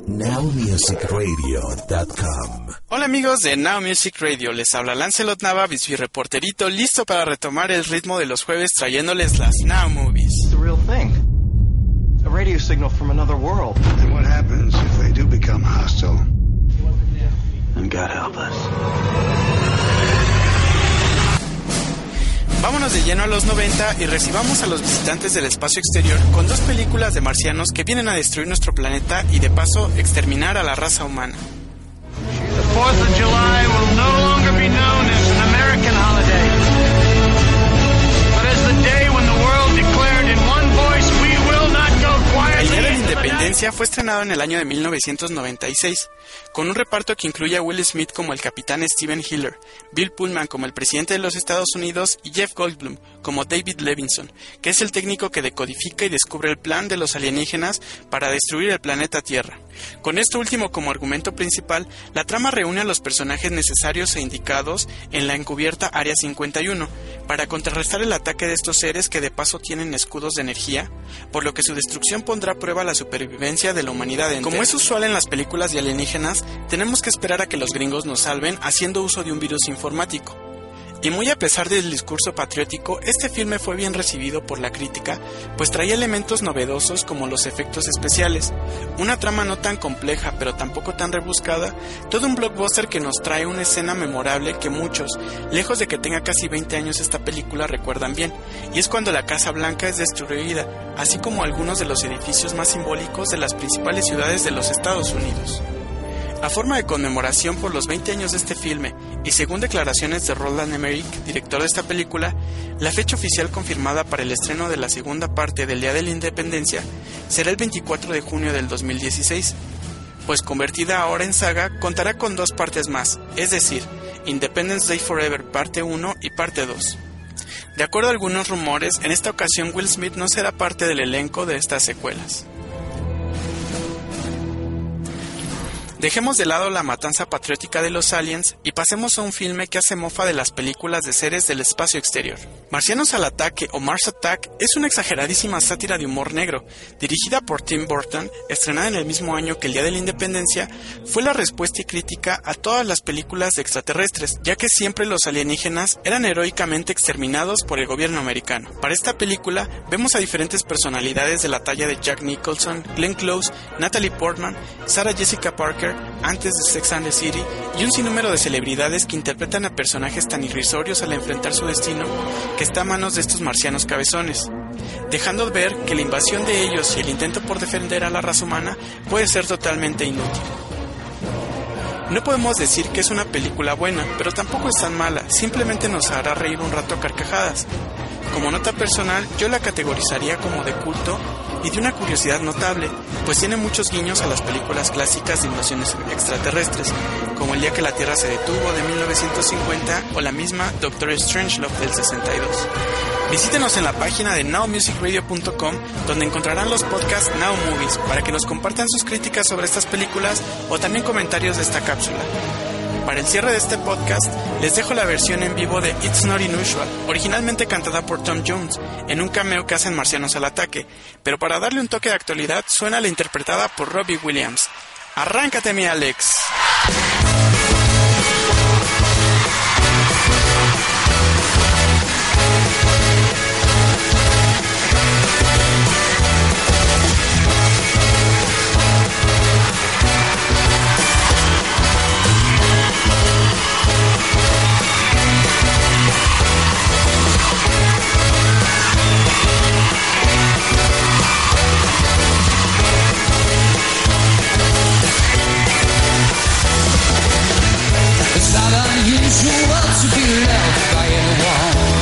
NowMusicRadio.com Hola amigos de Now Music Radio, les habla Lancelot Nava, mi reporterito, listo para retomar el ritmo de los jueves trayéndoles las Now Movies. It's the real thing. A radio signal from another world. And what happens if they do become hostile? And God help us. De lleno a los 90 y recibamos a los visitantes del espacio exterior con dos películas de marcianos que vienen a destruir nuestro planeta y de paso exterminar a la raza humana. Fue estrenado en el año de 1996, con un reparto que incluye a Will Smith como el capitán Steven Hiller, Bill Pullman como el presidente de los Estados Unidos y Jeff Goldblum como David Levinson, que es el técnico que decodifica y descubre el plan de los alienígenas para destruir el planeta Tierra. Con esto último como argumento principal, la trama reúne a los personajes necesarios e indicados en la encubierta Área 51 para contrarrestar el ataque de estos seres que de paso tienen escudos de energía, por lo que su destrucción pondrá a prueba la supervivencia de la humanidad. entera. Como es usual en las películas de alienígenas, tenemos que esperar a que los gringos nos salven haciendo uso de un virus informático. Y muy a pesar del discurso patriótico, este filme fue bien recibido por la crítica, pues traía elementos novedosos como los efectos especiales, una trama no tan compleja pero tampoco tan rebuscada, todo un blockbuster que nos trae una escena memorable que muchos, lejos de que tenga casi 20 años esta película, recuerdan bien, y es cuando la Casa Blanca es destruida, así como algunos de los edificios más simbólicos de las principales ciudades de los Estados Unidos. A forma de conmemoración por los 20 años de este filme, y según declaraciones de Roland Emmerich, director de esta película, la fecha oficial confirmada para el estreno de la segunda parte del Día de la Independencia será el 24 de junio del 2016, pues convertida ahora en saga contará con dos partes más, es decir, Independence Day Forever parte 1 y parte 2. De acuerdo a algunos rumores, en esta ocasión Will Smith no será parte del elenco de estas secuelas. Dejemos de lado la matanza patriótica de los aliens y pasemos a un filme que hace mofa de las películas de seres del espacio exterior. Marcianos al ataque o Mars Attack es una exageradísima sátira de humor negro, dirigida por Tim Burton, estrenada en el mismo año que el Día de la Independencia, fue la respuesta y crítica a todas las películas de extraterrestres, ya que siempre los alienígenas eran heroicamente exterminados por el gobierno americano. Para esta película vemos a diferentes personalidades de la talla de Jack Nicholson, Glenn Close, Natalie Portman, Sarah Jessica Parker, antes de Sex and the City, y un sinnúmero de celebridades que interpretan a personajes tan irrisorios al enfrentar su destino que está a manos de estos marcianos cabezones, dejando ver que la invasión de ellos y el intento por defender a la raza humana puede ser totalmente inútil. No podemos decir que es una película buena, pero tampoco es tan mala, simplemente nos hará reír un rato a carcajadas. Como nota personal, yo la categorizaría como de culto y de una curiosidad notable, pues tiene muchos guiños a las películas clásicas de invasiones extraterrestres, como El día que la Tierra se detuvo de 1950 o la misma Doctor Strangelove del 62. Visítenos en la página de nowmusicradio.com donde encontrarán los podcasts Now Movies para que nos compartan sus críticas sobre estas películas o también comentarios de esta cápsula. Para el cierre de este podcast, les dejo la versión en vivo de It's Not Unusual, originalmente cantada por Tom Jones, en un cameo que hacen Marcianos al Ataque, pero para darle un toque de actualidad suena la interpretada por Robbie Williams. Arráncate mi Alex. Unusual to be loved by anyone.